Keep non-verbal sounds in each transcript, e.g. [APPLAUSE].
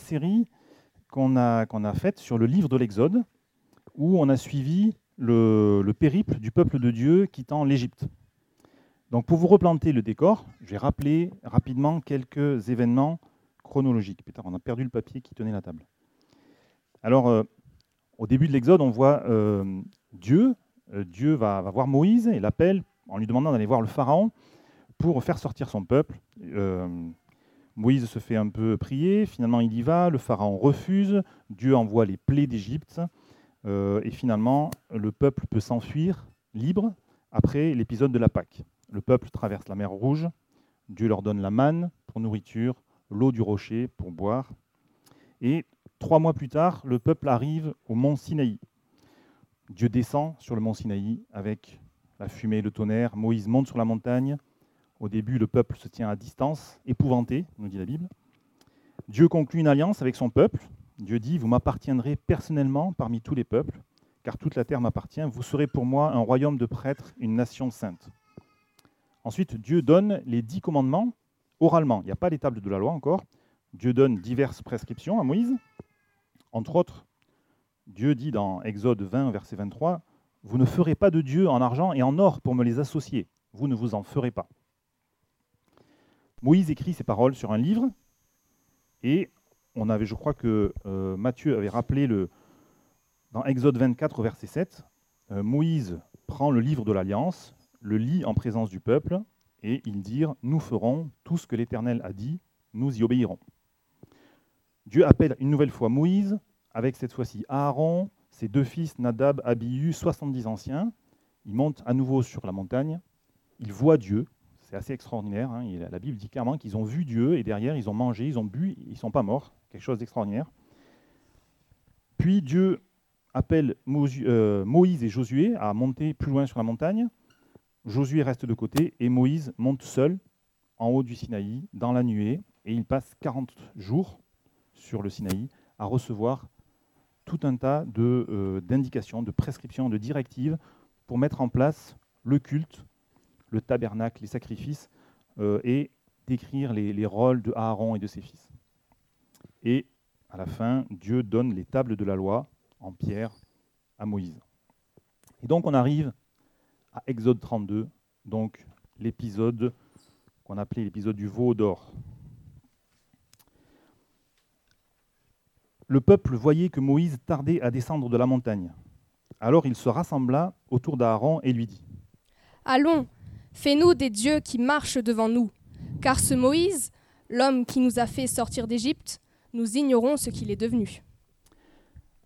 série qu'on a, qu'on a faite sur le livre de l'Exode, où on a suivi le, le périple du peuple de Dieu quittant l'Égypte. Donc pour vous replanter le décor, je vais rappeler rapidement quelques événements chronologiques. On a perdu le papier qui tenait la table. Alors, euh, au début de l'Exode, on voit euh, Dieu. Euh, Dieu va voir Moïse et l'appelle en lui demandant d'aller voir le Pharaon pour faire sortir son peuple. Moïse se fait un peu prier, finalement il y va, le Pharaon refuse, Dieu envoie les plaies d'Égypte, euh, et finalement le peuple peut s'enfuir libre après l'épisode de la Pâque. Le peuple traverse la mer Rouge, Dieu leur donne la manne pour nourriture, l'eau du rocher pour boire, et trois mois plus tard, le peuple arrive au mont Sinaï. Dieu descend sur le mont Sinaï avec la fumée et le tonnerre, Moïse monte sur la montagne, au début, le peuple se tient à distance, épouvanté, nous dit la Bible. Dieu conclut une alliance avec son peuple. Dieu dit, vous m'appartiendrez personnellement parmi tous les peuples, car toute la terre m'appartient. Vous serez pour moi un royaume de prêtres, une nation sainte. Ensuite, Dieu donne les dix commandements oralement. Il n'y a pas les tables de la loi encore. Dieu donne diverses prescriptions à Moïse. Entre autres, Dieu dit dans Exode 20, verset 23, Vous ne ferez pas de Dieu en argent et en or pour me les associer. Vous ne vous en ferez pas. Moïse écrit ces paroles sur un livre et on avait, je crois que euh, Matthieu avait rappelé le, dans Exode 24, verset 7, euh, Moïse prend le livre de l'Alliance, le lit en présence du peuple et il dit Nous ferons tout ce que l'Éternel a dit, nous y obéirons. Dieu appelle une nouvelle fois Moïse, avec cette fois-ci Aaron, ses deux fils Nadab, Abihu, 70 anciens. Ils montent à nouveau sur la montagne, ils voient Dieu, c'est assez extraordinaire. Hein. La Bible dit clairement qu'ils ont vu Dieu et derrière, ils ont mangé, ils ont bu, ils ne sont pas morts. Quelque chose d'extraordinaire. Puis Dieu appelle euh, Moïse et Josué à monter plus loin sur la montagne. Josué reste de côté et Moïse monte seul en haut du Sinaï, dans la nuée, et il passe 40 jours sur le Sinaï à recevoir tout un tas euh, d'indications, de, de prescriptions, de directives pour mettre en place le culte le tabernacle, les sacrifices, euh, et décrire les, les, rôles de Aaron et de ses fils. Et à la fin, Dieu donne les tables de la loi en pierre à Moïse. Et donc on arrive à Exode 32, donc l'épisode qu'on appelait l'épisode du veau d'or. Le peuple voyait que Moïse tardait à descendre de la montagne. Alors il se rassembla autour d'Aaron et lui dit Allons, Fais-nous des dieux qui marchent devant nous, car ce Moïse, l'homme qui nous a fait sortir d'Égypte, nous ignorons ce qu'il est devenu.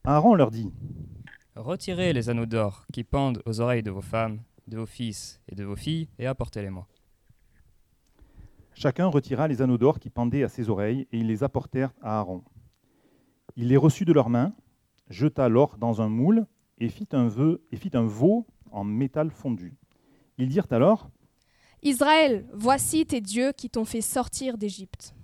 Aaron leur dit Retirez les anneaux d'or qui pendent aux oreilles de vos femmes, de vos fils et de vos filles, et apportez-les-moi. Chacun retira les anneaux d'or qui pendaient à ses oreilles, et ils les apportèrent à Aaron. Il les reçut de leurs mains, jeta l'or dans un moule, et fit un, vœu, et fit un veau en métal fondu. Ils dirent alors Israël, voici tes dieux qui t'ont fait sortir d'Égypte.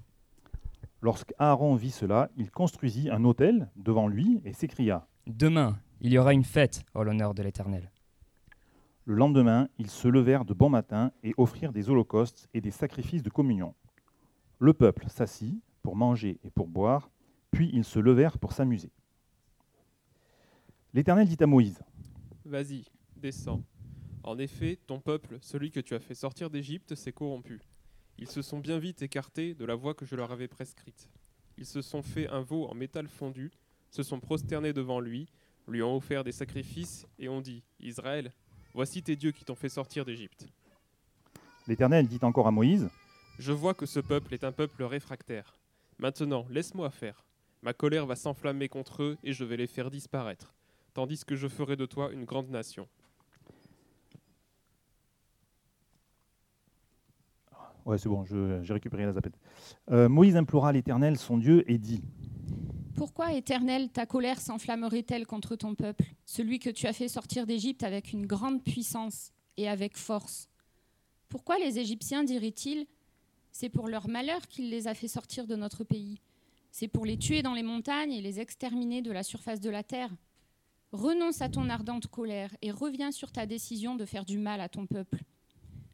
Lorsqu'Aaron vit cela, il construisit un autel devant lui et s'écria Demain, il y aura une fête en l'honneur de l'Éternel. Le lendemain, ils se levèrent de bon matin et offrirent des holocaustes et des sacrifices de communion. Le peuple s'assit pour manger et pour boire, puis ils se levèrent pour s'amuser. L'Éternel dit à Moïse Vas-y, descends. En effet, ton peuple, celui que tu as fait sortir d'Égypte, s'est corrompu. Ils se sont bien vite écartés de la voie que je leur avais prescrite. Ils se sont fait un veau en métal fondu, se sont prosternés devant lui, lui ont offert des sacrifices et ont dit Israël, voici tes dieux qui t'ont fait sortir d'Égypte. L'Éternel dit encore à Moïse Je vois que ce peuple est un peuple réfractaire. Maintenant, laisse-moi faire. Ma colère va s'enflammer contre eux et je vais les faire disparaître, tandis que je ferai de toi une grande nation. Ouais, c'est bon, j'ai récupéré la zapette. Euh, Moïse implora l'Éternel, son Dieu, et dit Pourquoi, Éternel, ta colère s'enflammerait-elle contre ton peuple, celui que tu as fait sortir d'Égypte avec une grande puissance et avec force? Pourquoi les Égyptiens diraient-ils C'est pour leur malheur qu'il les a fait sortir de notre pays? C'est pour les tuer dans les montagnes et les exterminer de la surface de la terre? Renonce à ton ardente colère et reviens sur ta décision de faire du mal à ton peuple.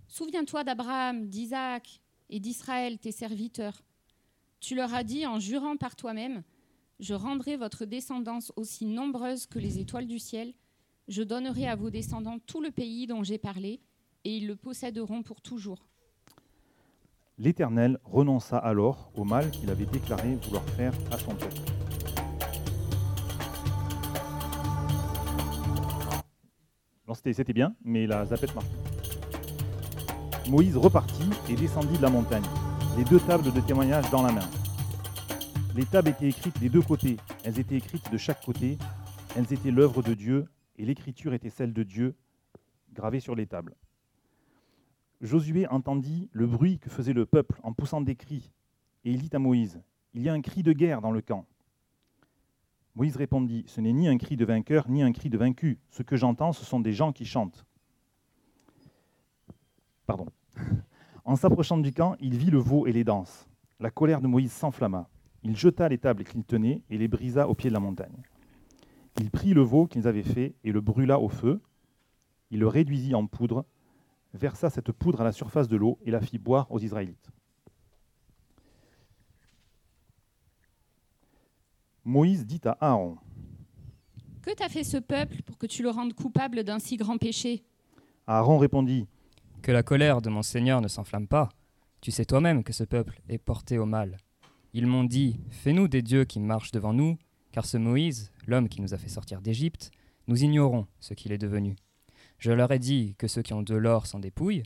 Souviens-toi d'Abraham, d'Isaac et d'Israël, tes serviteurs. Tu leur as dit en jurant par toi-même, Je rendrai votre descendance aussi nombreuse que les étoiles du ciel, je donnerai à vos descendants tout le pays dont j'ai parlé, et ils le posséderont pour toujours. L'Éternel renonça alors au mal qu'il avait déclaré vouloir faire à son peuple. C'était bien, mais la zapette marche. Moïse repartit et descendit de la montagne, les deux tables de témoignage dans la main. Les tables étaient écrites des deux côtés, elles étaient écrites de chaque côté, elles étaient l'œuvre de Dieu, et l'écriture était celle de Dieu, gravée sur les tables. Josué entendit le bruit que faisait le peuple en poussant des cris, et il dit à Moïse, Il y a un cri de guerre dans le camp. Moïse répondit, Ce n'est ni un cri de vainqueur, ni un cri de vaincu. Ce que j'entends, ce sont des gens qui chantent. Pardon. En s'approchant du camp, il vit le veau et les danses. La colère de Moïse s'enflamma. Il jeta les tables qu'il tenait et les brisa au pied de la montagne. Il prit le veau qu'ils avaient fait et le brûla au feu. Il le réduisit en poudre, versa cette poudre à la surface de l'eau et la fit boire aux Israélites. Moïse dit à Aaron, Que t'a fait ce peuple pour que tu le rendes coupable d'un si grand péché? Aaron répondit, Que la colère de mon Seigneur ne s'enflamme pas. Tu sais toi-même que ce peuple est porté au mal. Ils m'ont dit, Fais-nous des dieux qui marchent devant nous, car ce Moïse, l'homme qui nous a fait sortir d'Égypte, nous ignorons ce qu'il est devenu. Je leur ai dit que ceux qui ont de l'or s'en dépouillent,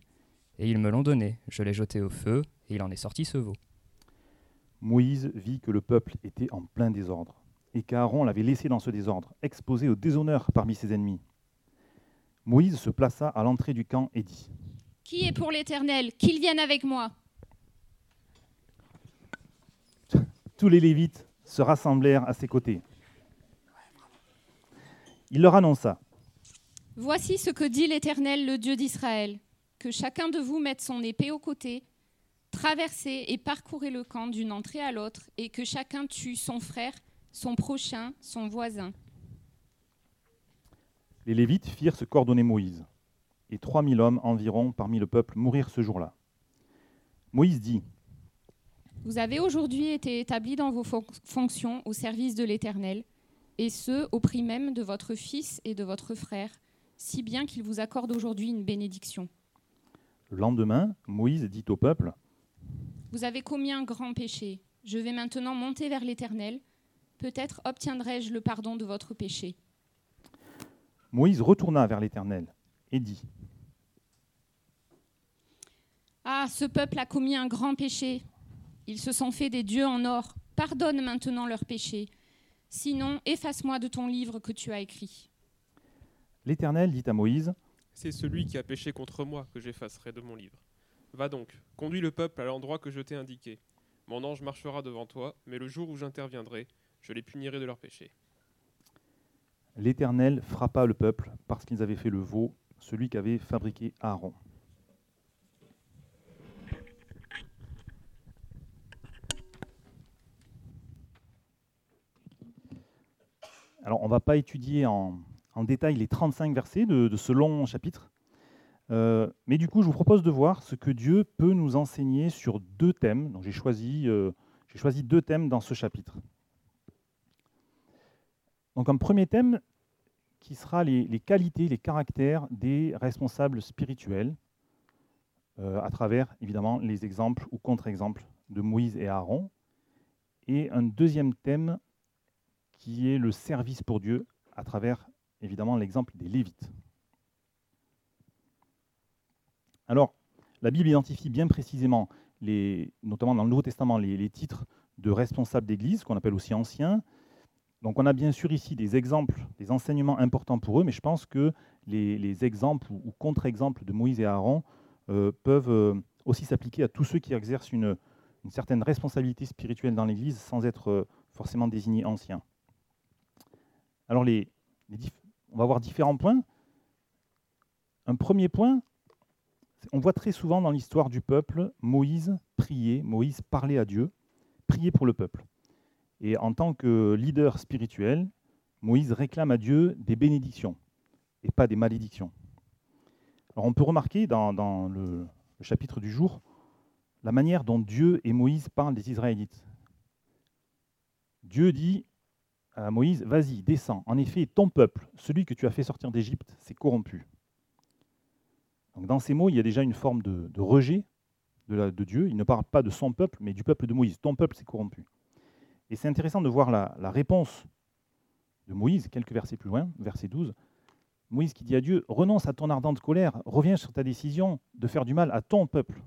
et ils me l'ont donné. Je l'ai jeté au feu, et il en est sorti ce veau. Moïse vit que le peuple était en plein désordre, et qu'Aaron l'avait laissé dans ce désordre, exposé au déshonneur parmi ses ennemis. Moïse se plaça à l'entrée du camp et dit, Qui est pour l'Éternel Qu'il vienne avec moi. Tous les Lévites se rassemblèrent à ses côtés. Il leur annonça, Voici ce que dit l'Éternel, le Dieu d'Israël. Que chacun de vous mette son épée au côté, traversez et parcourez le camp d'une entrée à l'autre, et que chacun tue son frère, son prochain, son voisin. Les Lévites firent ce qu'ordonnait Moïse, et trois mille hommes environ parmi le peuple mourirent ce jour-là. Moïse dit, Vous avez aujourd'hui été établis dans vos fon- fonctions au service de l'Éternel, et ce, au prix même de votre fils et de votre frère, si bien qu'il vous accorde aujourd'hui une bénédiction. Le lendemain, Moïse dit au peuple, Vous avez commis un grand péché. Je vais maintenant monter vers l'Éternel. Peut-être obtiendrai-je le pardon de votre péché. Moïse retourna vers l'Éternel et dit, Ah, ce peuple a commis un grand péché. Ils se sont fait des dieux en or. Pardonne maintenant leur péché. Sinon, efface-moi de ton livre que tu as écrit. L'Éternel dit à Moïse, C'est celui qui a péché contre moi que j'effacerai de mon livre. Va donc, conduis le peuple à l'endroit que je t'ai indiqué. Mon ange marchera devant toi, mais le jour où j'interviendrai, je les punirai de leur péché. L'Éternel frappa le peuple parce qu'ils avaient fait le veau, celui qu'avait fabriqué Aaron. Alors, on ne va pas étudier en, détail les 35 versets de, ce long chapitre, Euh, mais du coup, je vous propose de voir ce que Dieu peut nous enseigner sur deux thèmes. Donc, j'ai choisi, euh, j'ai choisi deux thèmes dans ce chapitre. Donc, un premier thème qui sera les, les qualités, les caractères des responsables spirituels, euh, à travers évidemment les exemples ou contre-exemples de Moïse et Aaron. Et un deuxième thème qui est le service pour Dieu, à travers évidemment l'exemple des Lévites. Alors, la Bible identifie bien précisément, les, notamment dans le Nouveau Testament, les, titres de responsables d'Église, qu'on appelle aussi anciens. Donc on a bien sûr ici des exemples, des enseignements importants pour eux, mais je pense que les, les exemples ou, contre-exemples de Moïse et Aaron euh, peuvent euh, aussi s'appliquer à tous ceux qui exercent une, une certaine responsabilité spirituelle dans l'Église sans être euh, forcément désignés anciens. Alors on va voir différents points. Un premier point, on voit très souvent dans l'histoire du peuple Moïse prier, Moïse parler à Dieu, prier pour le peuple. Et en tant que leader spirituel, Moïse réclame à Dieu des bénédictions et pas des malédictions. Alors on peut remarquer dans, le chapitre du jour la manière dont Dieu et Moïse parlent des Israélites. Dieu dit à Moïse, vas-y, descends. En effet, ton peuple, celui que tu as fait sortir d'Égypte, s'est corrompu. Dans ces mots, il y a déjà une forme de, rejet de, Dieu. Il ne parle pas de son peuple, mais du peuple de Moïse. Ton peuple s'est corrompu. Et c'est intéressant de voir la réponse de Moïse, quelques versets plus loin, verset 12. Moïse qui dit à Dieu, renonce à ton ardente colère, reviens sur ta décision de faire du mal à ton peuple.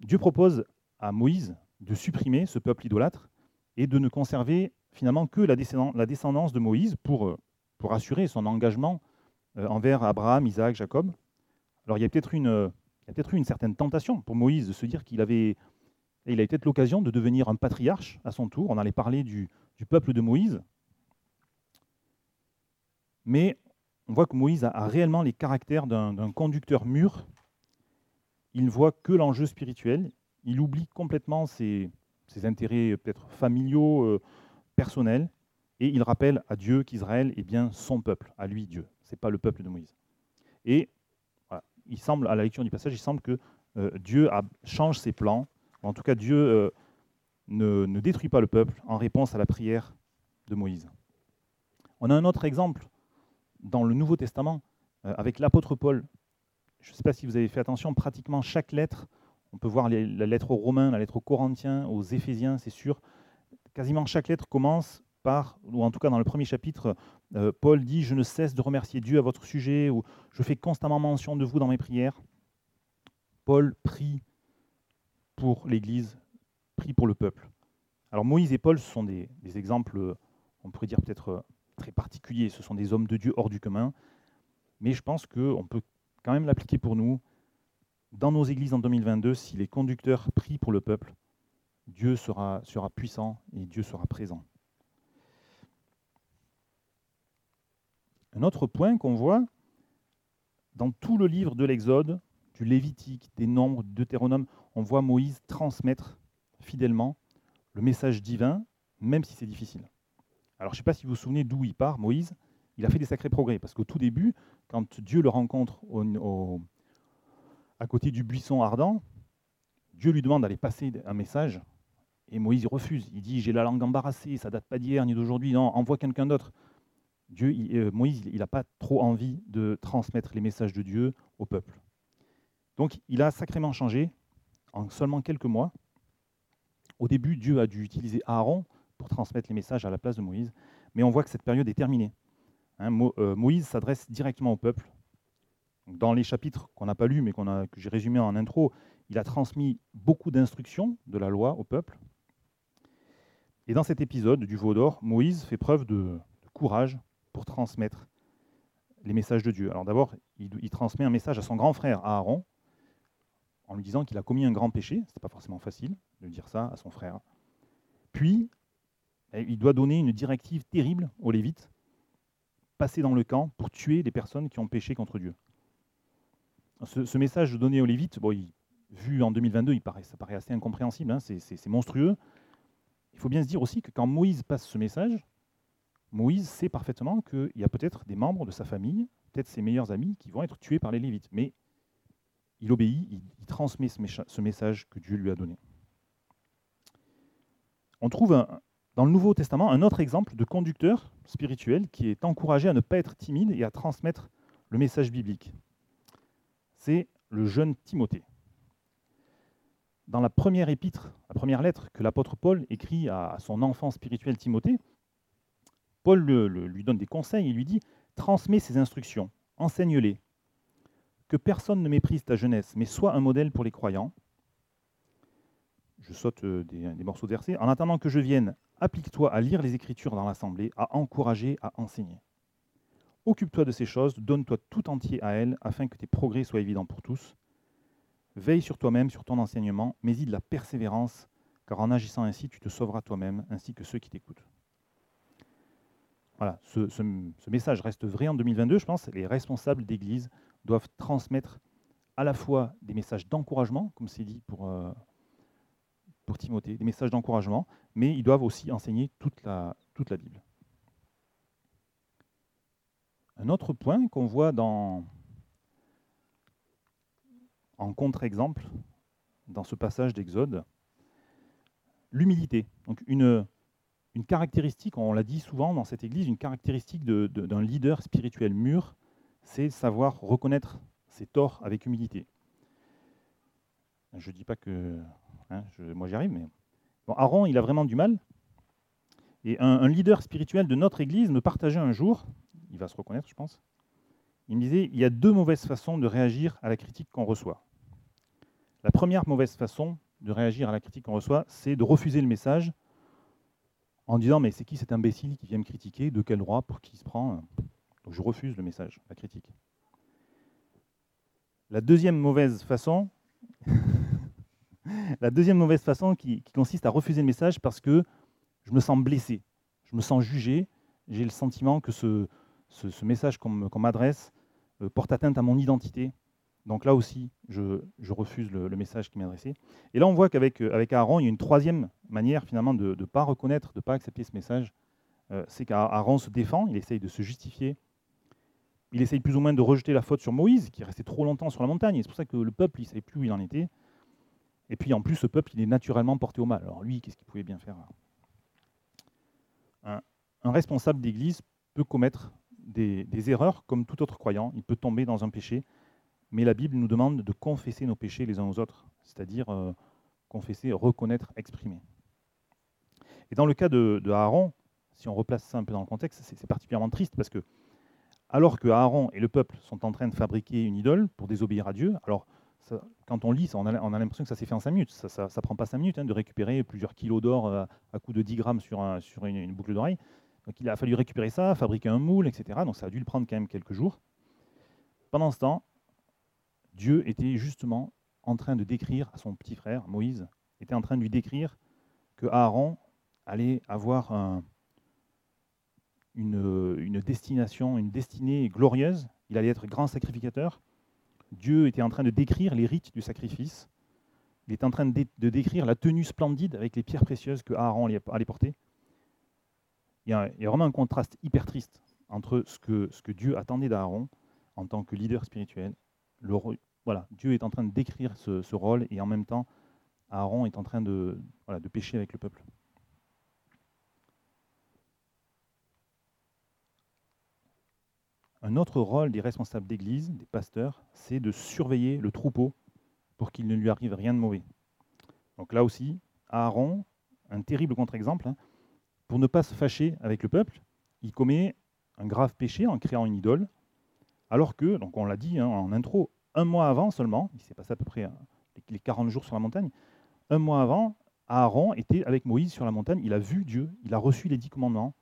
Dieu propose à Moïse de supprimer ce peuple idolâtre et de ne conserver finalement que la descendance de Moïse pour, euh, pour assurer son engagement euh, envers Abraham, Isaac, Jacob. Alors il y a peut-être une, peut eu une certaine tentation pour Moïse de se dire qu'il avait, il a peut-être l'occasion de devenir un patriarche à son tour. On allait parler du, du peuple de Moïse. Mais on voit que Moïse a, réellement les caractères d'un conducteur mûr. Il ne voit que l'enjeu spirituel. Il oublie complètement ses, ses intérêts peut-être familiaux, euh, personnels, et il rappelle à Dieu qu'Israël est bien son peuple, à lui Dieu, ce n'est pas le peuple de Moïse. Et il semble, à la lecture du passage, il semble que euh, Dieu change ses plans, en tout cas Dieu euh, ne, ne, détruit pas le peuple en réponse à la prière de Moïse. On a un autre exemple dans le Nouveau Testament avec l'apôtre Paul. Je ne sais pas si vous avez fait attention, pratiquement chaque lettre on peut voir la lettre aux Romains, la lettre aux Corinthiens, aux Éphésiens, c'est sûr. Quasiment chaque lettre commence par, ou en tout cas dans le premier chapitre, euh, Paul dit Je ne cesse de remercier Dieu à votre sujet, ou je fais constamment mention de vous dans mes prières. Paul prie pour l'Église, prie pour le peuple. Alors Moïse et Paul, ce sont des, des exemples, on pourrait dire peut-être très particuliers, ce sont des hommes de Dieu hors du commun, mais je pense qu'on peut quand même l'appliquer pour nous dans nos églises en 2022, si les conducteurs prient pour le peuple, Dieu sera, puissant et Dieu sera présent. Un autre point qu'on voit dans tout le livre de l'Exode, du Lévitique, des Nombres, du Deutéronome, on voit Moïse transmettre fidèlement le message divin, même si c'est difficile. Alors je ne sais pas si vous vous souvenez d'où il part, Moïse, il a fait des sacrés progrès, parce qu'au tout début, quand Dieu le rencontre au, à côté du buisson ardent, Dieu lui demande d'aller passer un message, et Moïse refuse. Il dit, j'ai la langue embarrassée, ça date pas d'hier ni d'aujourd'hui, non, envoie quelqu'un d'autre. Dieu, euh, Moïse, il n'a pas trop envie de transmettre les messages de Dieu au peuple. Donc il a sacrément changé en seulement quelques mois. Au début, Dieu a dû utiliser Aaron pour transmettre les messages à la place de Moïse, mais on voit que cette période est terminée. Hein, euh, Moïse s'adresse directement au peuple, dans les chapitres qu'on n'a pas lus, mais que j'ai résumés en intro, il a transmis beaucoup d'instructions de la loi au peuple. Et dans cet épisode du veau d'or, Moïse fait preuve de, courage pour transmettre les messages de Dieu. Alors d'abord, il, transmet un message à son grand frère Aaron, en lui disant qu'il a commis un grand péché. Ce n'était pas forcément facile de dire ça à son frère. Puis, eh, il doit donner une directive terrible aux Lévites, passer dans le camp pour tuer les personnes qui ont péché contre Dieu. Ce, message donné aux Lévites, vu en 2022, il paraît, ça paraît assez incompréhensible, hein, c'est monstrueux. Il faut bien se dire aussi que quand Moïse passe ce message, Moïse sait parfaitement qu'il y a peut-être des membres de sa famille, peut-être ses meilleurs amis, qui vont être tués par les Lévites. Mais il obéit, il, transmet ce, message que Dieu lui a donné. On trouve dans le Nouveau Testament un autre exemple de conducteur spirituel qui est encouragé à ne pas être timide et à transmettre le message biblique c'est le jeune Timothée. Dans la première épître, la première lettre que l'apôtre Paul écrit à son enfant spirituel Timothée, Paul lui donne des conseils, il lui dit Transmets ses instructions, enseigne-les, que personne ne méprise ta jeunesse, mais sois un modèle pour les croyants. Je saute euh, des, des morceaux de versets. En attendant que je vienne, applique-toi à lire les Écritures dans l'assemblée, à encourager, à enseigner. Occupe-toi de ces choses, donne-toi tout entier à elles, afin que tes progrès soient évidents pour tous. Veille sur toi-même, sur ton enseignement, mais y de la persévérance, car en agissant ainsi, tu te sauveras toi-même, ainsi que ceux qui t'écoutent. Voilà, ce, message reste vrai en 2022, je pense. Les responsables d'Église doivent transmettre à la fois des messages d'encouragement, comme c'est dit pour, euh, Timothée, des messages d'encouragement, mais ils doivent aussi enseigner toute la Bible. Un autre point qu'on voit dans, en contre-exemple dans ce passage d'Exode, l'humilité. Donc une, caractéristique, on l'a dit souvent dans cette église, une caractéristique d'un leader spirituel mûr, c'est savoir reconnaître ses torts avec humilité. Je ne dis pas que hein, moi j'y arrive, mais Aaron, il a vraiment du mal. Et un leader spirituel de notre église me partageait un jour, il va se reconnaître, je pense. Il me disait il y a deux mauvaises façons de réagir à la critique qu'on reçoit. La première mauvaise façon de réagir à la critique qu'on reçoit, c'est de refuser le message en disant mais c'est qui cet imbécile qui vient me critiquer, de quel droit, pour qui il se prend? Donc je refuse le message, la critique. La deuxième mauvaise façon, [LAUGHS] la deuxième mauvaise façon qui, qui consiste à refuser le message parce que je me sens blessé, je me sens jugé, j'ai le sentiment que ce, ce, message qu'on m'adresse euh, porte atteinte à mon identité. Donc là aussi, je, refuse le, message qui m'est adressé. Et là, on voit qu'avec euh, Aaron, il y a une troisième manière finalement de ne pas reconnaître, de ne pas accepter ce message. Euh, c'est qu'Aaron se défend, il essaye de se justifier. Il essaye plus ou moins de rejeter la faute sur Moïse, qui est resté trop longtemps sur la montagne. C'est pour ça que le peuple, il ne savait plus où il en était. Et puis en plus, ce peuple, il est naturellement porté au mal. Alors lui, qu'est-ce qu'il pouvait bien faire un, un responsable d'église peut commettre des, erreurs comme tout autre croyant. Il peut tomber dans un péché. Mais la Bible nous demande de confesser nos péchés les uns aux autres, c'est-à-dire euh, confesser, reconnaître, exprimer. Et dans le cas de, Aaron, si on replace ça un peu dans le contexte, c'est particulièrement triste parce que, alors que Aaron et le peuple sont en train de fabriquer une idole pour désobéir à Dieu, alors quand on lit, ça, on a, on a l'impression que ça s'est fait en 5 minutes. Ça ne prend pas 5 minutes hein, de récupérer plusieurs kilos d'or euh, à coup de 10 grammes sur, un- sur une, une boucle d'oreille. Donc il a fallu récupérer ça, fabriquer un moule, etc. Donc ça a dû le prendre quand même quelques jours. Pendant ce temps, Dieu était justement en train de décrire à son petit frère, Moïse, était en train de lui décrire que Aaron allait avoir un- une, destination, une destinée glorieuse. Il allait être grand sacrificateur. Dieu était en train de décrire les rites du sacrifice. Il était en train de, dé- de décrire la tenue splendide avec les pierres précieuses que Aaron allait porter. Il y, a, vraiment un contraste hyper triste entre ce que, Dieu attendait d'Aaron en tant que leader spirituel voilà, Dieu est en train de décrire ce, rôle et en même temps, Aaron est en train de, voilà, pécher avec le peuple. Un autre rôle des responsables d'église, des pasteurs, c'est de surveiller le troupeau pour qu'il ne lui arrive rien de mauvais. Donc là aussi, Aaron, un terrible contre-exemple, hein, pour ne pas se fâcher avec le peuple, il commet un grave péché en créant une idole, alors que, donc on l'a dit hein, en intro, un mois avant seulement, il s'est passé à peu près euh, les 40 jours sur la montagne, un mois avant, Aaron était avec Moïse sur la montagne, il a vu Dieu, il a reçu les dix commandements,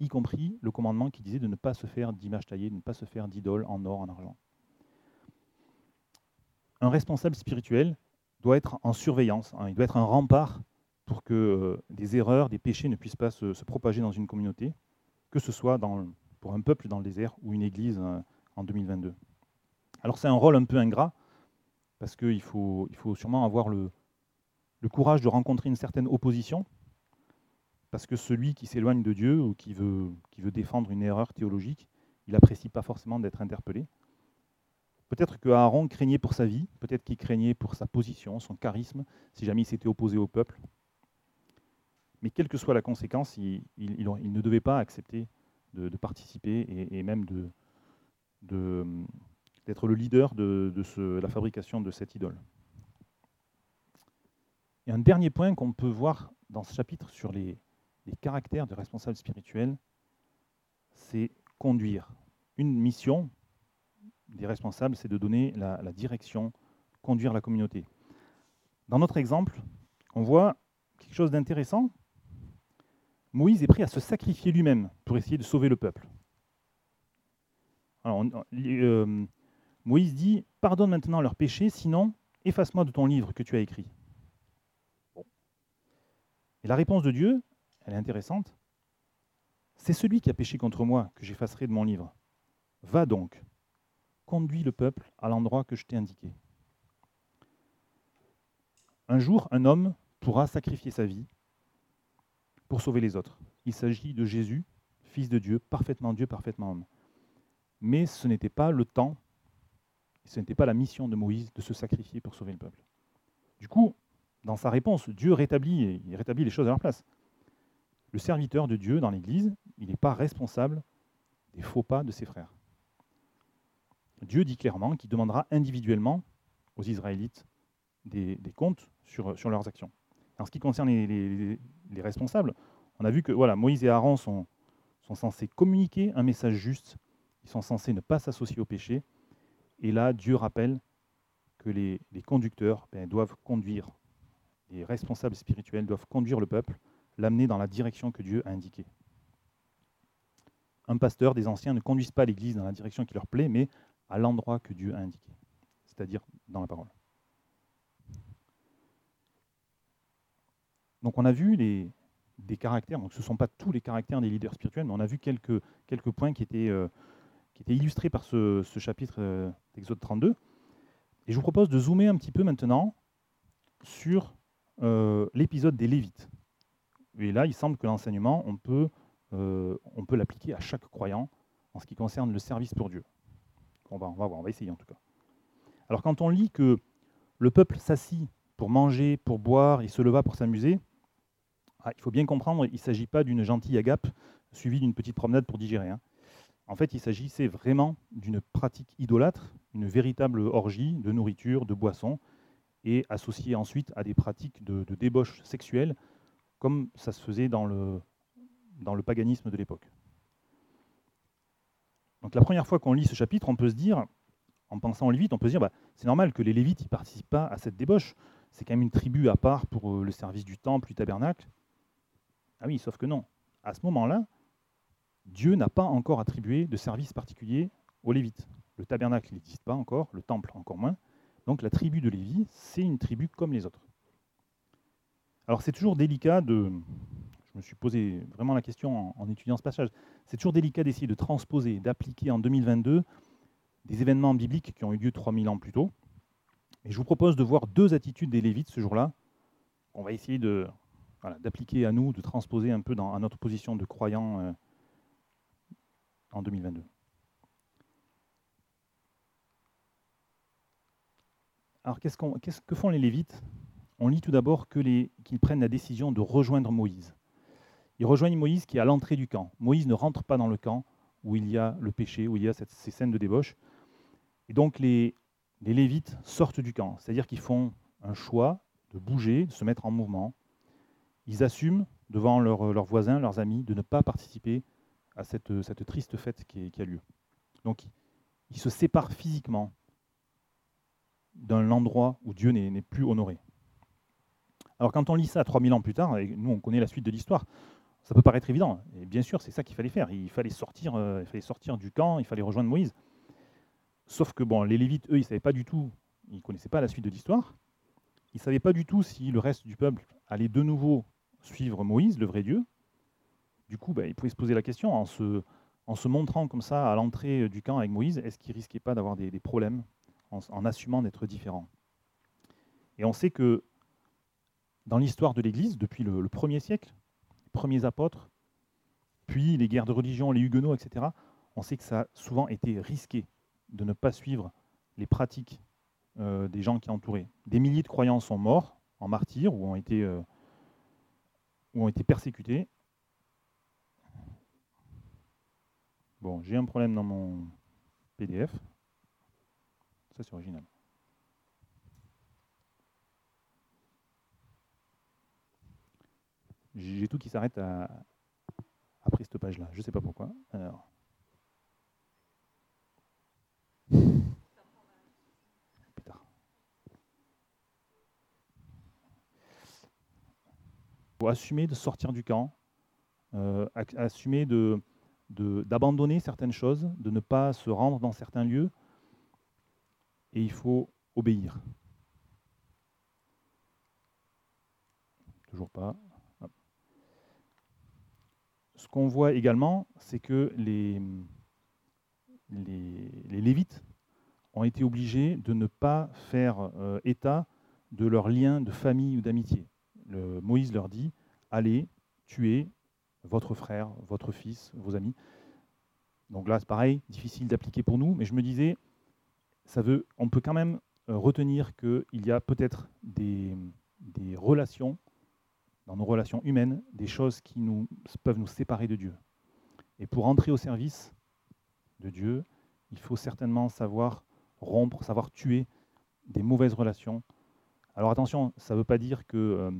y compris le commandement qui disait de ne pas se faire d'image taillée, de ne pas se faire d'idole en or, en argent. Un responsable spirituel doit être en surveillance, hein, il doit être un rempart pour que euh, des erreurs, des péchés ne puissent pas se, propager dans une communauté, que ce soit pour un peuple dans le désert ou une église euh, en 2022. Alors c'est un rôle un peu ingrat, parce qu'il faut, il faut sûrement avoir le, courage de rencontrer une certaine opposition, parce que celui qui s'éloigne de Dieu ou qui veut, qui veut défendre une erreur théologique, il n'apprécie pas forcément d'être interpellé. Peut-être que Aaron craignait pour sa vie, peut-être qu'il craignait pour sa position, son charisme, si jamais il s'était opposé au peuple. Mais quelle que soit la conséquence, il, ne devait pas accepter de, de participer et, même de, de, d'être le leader de, de la fabrication de cette idole. Et un dernier point qu'on peut voir dans ce chapitre sur les, caractères des responsables spirituels, c'est conduire. Une mission des responsables, c'est de donner la direction, conduire la communauté. Dans notre exemple, on voit quelque chose d'intéressant. Moïse est prêt à se sacrifier lui-même pour essayer de sauver le peuple. Euh, Moïse dit Pardonne maintenant leurs péchés, sinon efface-moi de ton livre que tu as écrit. Et la réponse de Dieu, elle est intéressante. C'est celui qui a péché contre moi que j'effacerai de mon livre. Va donc, conduis le peuple à l'endroit que je t'ai indiqué. Un jour, un homme pourra sacrifier sa vie pour sauver les autres. Il s'agit de Jésus, fils de Dieu, parfaitement Dieu, parfaitement homme. Mais ce n'était pas le temps, ce n'était pas la mission de Moïse de se sacrifier pour sauver le peuple. Du coup, dans sa réponse, Dieu rétablit, rétablit les choses à leur place. Le serviteur de Dieu dans l'Église, il n'est pas responsable des faux pas de ses frères. Dieu dit clairement qu'il demandera individuellement aux Israélites des, comptes sur, leurs actions. En ce qui concerne les, responsables, on a vu que voilà, Moïse et Aaron sont, censés communiquer un message juste, ils sont censés ne pas s'associer au péché, et là, Dieu rappelle que les, conducteurs ben, doivent conduire, les responsables spirituels doivent conduire le peuple, l'amener dans la direction que Dieu a indiquée. Un pasteur, des anciens, ne conduisent pas l'Église dans la direction qui leur plaît, mais à l'endroit que Dieu a indiqué, c'est-à-dire dans la parole. Donc on a vu des caractères, donc ce ne sont pas tous les caractères des leaders spirituels, mais on a vu quelques, points qui étaient, euh, qui étaient illustrés par ce, chapitre euh, d'Exode 32. Et je vous propose de zoomer un petit peu maintenant sur euh, l'épisode des Lévites. Et là, il semble que l'enseignement, on peut, on peut l'appliquer à chaque croyant en ce qui concerne le service pour Dieu. On va, on va voir, on va essayer en tout cas. Alors quand on lit que le peuple s'assit pour manger, pour boire, il se leva pour s'amuser, ah, il faut bien comprendre, il ne s'agit pas d'une gentille agape suivie d'une petite promenade pour digérer. Hein. En fait, il s'agissait vraiment d'une pratique idolâtre, une véritable orgie de nourriture, de boissons, et associée ensuite à des pratiques de, débauche sexuelle, comme ça se faisait dans le, dans le paganisme de l'époque. Donc la première fois qu'on lit ce chapitre, on peut se dire, en pensant aux Lévites, on peut se dire, bah, c'est normal que les Lévites ne participent pas à cette débauche. C'est quand même une tribu à part pour euh, le service du temple, du tabernacle. Ah oui, sauf que non. À ce moment-là, Dieu n'a pas encore attribué de service particulier aux Lévites. Le tabernacle n'existe pas encore, le temple encore moins. Donc la tribu de Lévi, c'est une tribu comme les autres. Alors c'est toujours délicat de... Je me suis posé vraiment la question en, étudiant ce passage. C'est toujours délicat d'essayer de transposer, d'appliquer en 2022 des événements bibliques qui ont eu lieu 3000 ans plus tôt. Et je vous propose de voir deux attitudes des Lévites ce jour-là. On va essayer de, d'appliquer à nous, de transposer un peu dans, à notre position de croyant euh, en 2022. Alors, qu'est-ce, que font les Lévites? On lit tout d'abord qu'ils prennent la décision de rejoindre Moïse. Ils rejoignent Moïse qui est à l'entrée du camp. Moïse ne rentre pas dans le camp où il y a le péché, où il y a ces scènes de débauche. Et donc les Lévites sortent du camp, c'est-à-dire qu'ils font un choix de bouger, de se mettre en mouvement, ils assument devant leurs voisins, leurs amis, de ne pas participer à cette, triste fête qui, a lieu. Donc, ils se séparent physiquement d'un endroit où Dieu n'est plus honoré. Alors quand on lit ça 3000 ans plus tard, et nous on connaît la suite de l'histoire, ça peut paraître évident. Et bien sûr, c'est ça qu'il fallait faire. Il fallait, sortir, euh, il fallait sortir du camp, il fallait rejoindre Moïse. Sauf que bon, les Lévites, eux, ils ne savaient pas du tout, ils ne connaissaient pas la suite de l'histoire. Ils ne savaient pas du tout si le reste du peuple allait de nouveau suivre Moïse, le vrai Dieu. Du coup, bah, il pouvait se poser la question en se, en se montrant comme ça à l'entrée du camp avec Moïse, est-ce qu'il risquait pas d'avoir des, problèmes en, assumant d'être différent? Et on sait que dans l'histoire de l'Église, depuis le, premier siècle, les premiers apôtres, puis les guerres de religion, les huguenots, etc., on sait que ça a souvent été risqué de ne pas suivre les pratiques euh, des gens qui entouraient. Des milliers de croyants sont morts en martyrs ou ont été euh, ou ont été persécutés. Bon, j'ai un problème dans mon PDF. Ça, c'est original. J'ai tout qui s'arrête après cette page-là. Je ne sais pas pourquoi. Alors. Assumer de sortir du camp, euh, assumer de, d'abandonner certaines choses, de ne pas se rendre dans certains lieux, et il faut obéir. Toujours pas. Ce qu'on voit également, c'est que les, les, Lévites ont été obligés de ne pas faire euh, état de leurs liens de famille ou d'amitié. Moïse leur dit, allez tuer votre frère, votre fils, vos amis. Donc là, c'est pareil, difficile d'appliquer pour nous, mais je me disais, ça veut, on peut quand même euh, retenir qu'il y a peut-être des, des relations, dans nos relations humaines, des choses qui nous, peuvent nous séparer de Dieu. Et pour entrer au service de Dieu, il faut certainement savoir rompre, savoir tuer des mauvaises relations. Alors attention, ça ne veut pas dire que euh,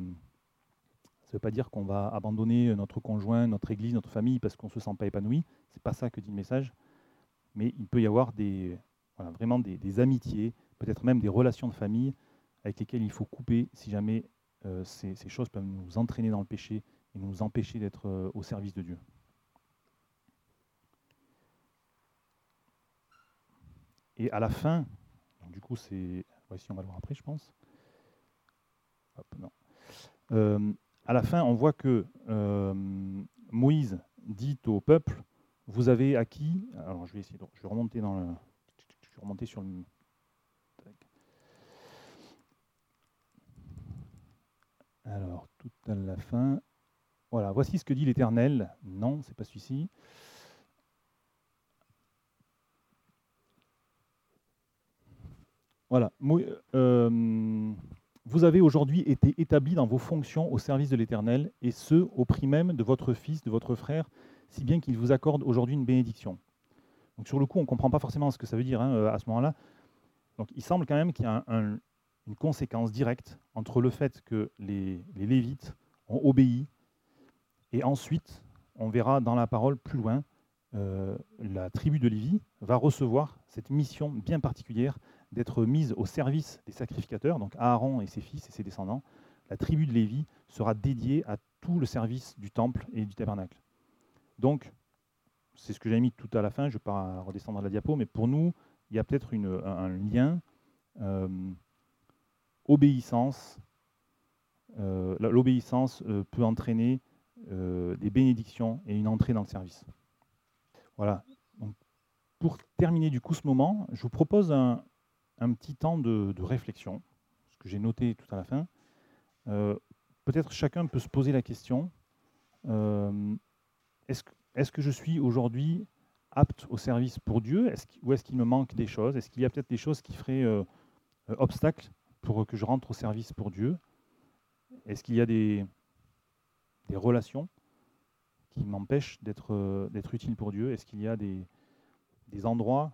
veut pas dire qu'on va abandonner notre conjoint, notre église, notre famille parce qu'on ne se sent pas épanoui. C'est pas ça que dit le message. Mais il peut y avoir vraiment des, amitiés, peut-être même des relations de famille avec lesquelles il faut couper si jamais euh, ces, choses peuvent nous entraîner dans le péché et nous empêcher d'être euh, au service de Dieu. Et à la fin, du coup, c'est. Voici, on va le voir après, je pense. Euh, à la fin, on voit que Moïse dit au peuple Vous avez acquis. Alors, je vais essayer. je vais remonter dans le vais remonter sur le. Alors, tout à la fin. Voilà, voici ce que dit l'Éternel. Non, c'est pas celui-ci. Voilà. Euh, vous avez aujourd'hui été établis dans vos fonctions au service de l'Éternel, et ce, au prix même de votre fils, de votre frère, si bien qu'il vous accorde aujourd'hui une bénédiction. Donc sur le coup, on ne comprend pas forcément ce que ça veut dire hein, euh, à ce moment-là. Donc il semble quand même qu'il y a une conséquence directe entre le fait que les, Lévites ont obéi et ensuite, on verra dans la parole plus loin, euh, la tribu de Lévi va recevoir cette mission bien particulière d'être mise au service des sacrificateurs, donc Aaron et ses fils et ses descendants. La tribu de Lévi sera dédiée à tout le service du temple et du tabernacle. Donc, c'est ce que j'ai mis tout à la fin, je ne vais pas redescendre à la diapo, mais pour nous, il y a peut-être un, lien euh, obéissance. Euh, l'obéissance euh, peut entraîner des bénédictions et une entrée dans le service. Voilà. pour terminer du coup ce moment, je vous propose un, petit temps de, réflexion, ce que j'ai noté tout à la fin. Peut-être chacun peut se poser la question est-ce que est-ce que je suis aujourd'hui apte au service pour Dieu? Ou est-ce qu'il me manque des choses? Est-ce qu'il y a peut-être des choses qui feraient euh, euh, obstacle pour que je rentre au service pour Dieu? Est-ce qu'il y a des, relations qui m'empêchent d'être euh, utile pour Dieu? Est-ce qu'il y a des endroits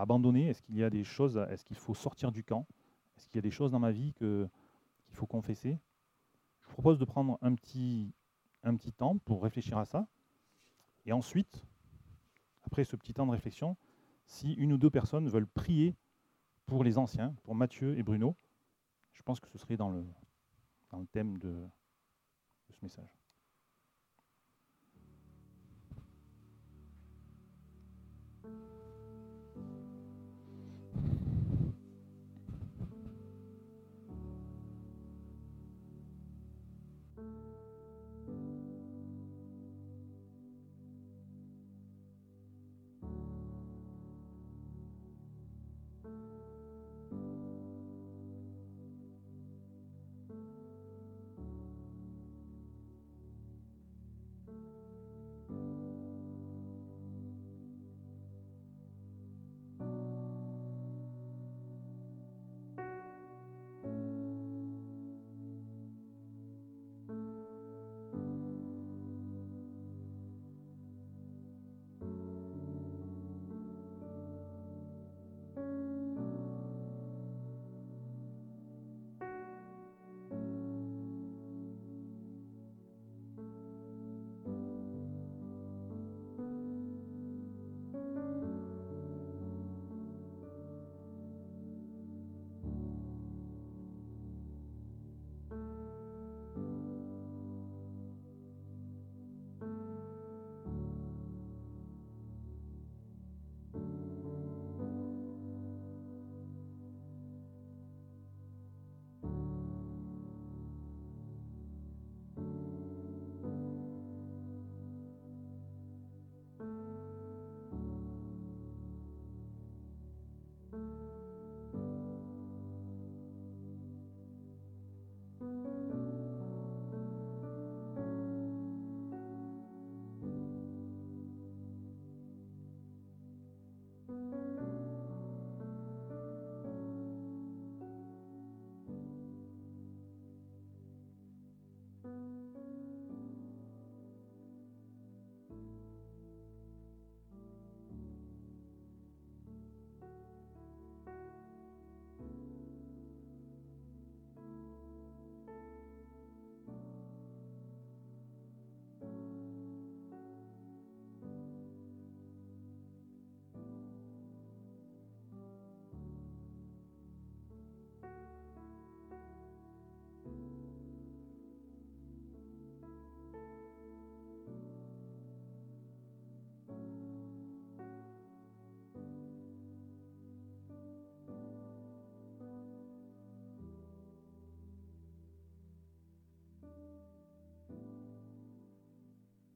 abandonner? Est-ce qu'il y a des choses, est-ce qu'il faut sortir du camp? Est-ce qu'il y a des choses dans ma vie qu'il faut confesser? Je vous propose de prendre un petit, un petit temps pour réfléchir à ça. Et ensuite, après ce petit temps de réflexion, si une ou deux personnes veulent prier pour les anciens, pour Mathieu et Bruno, je pense que ce serait dans le, dans le thème de ce message.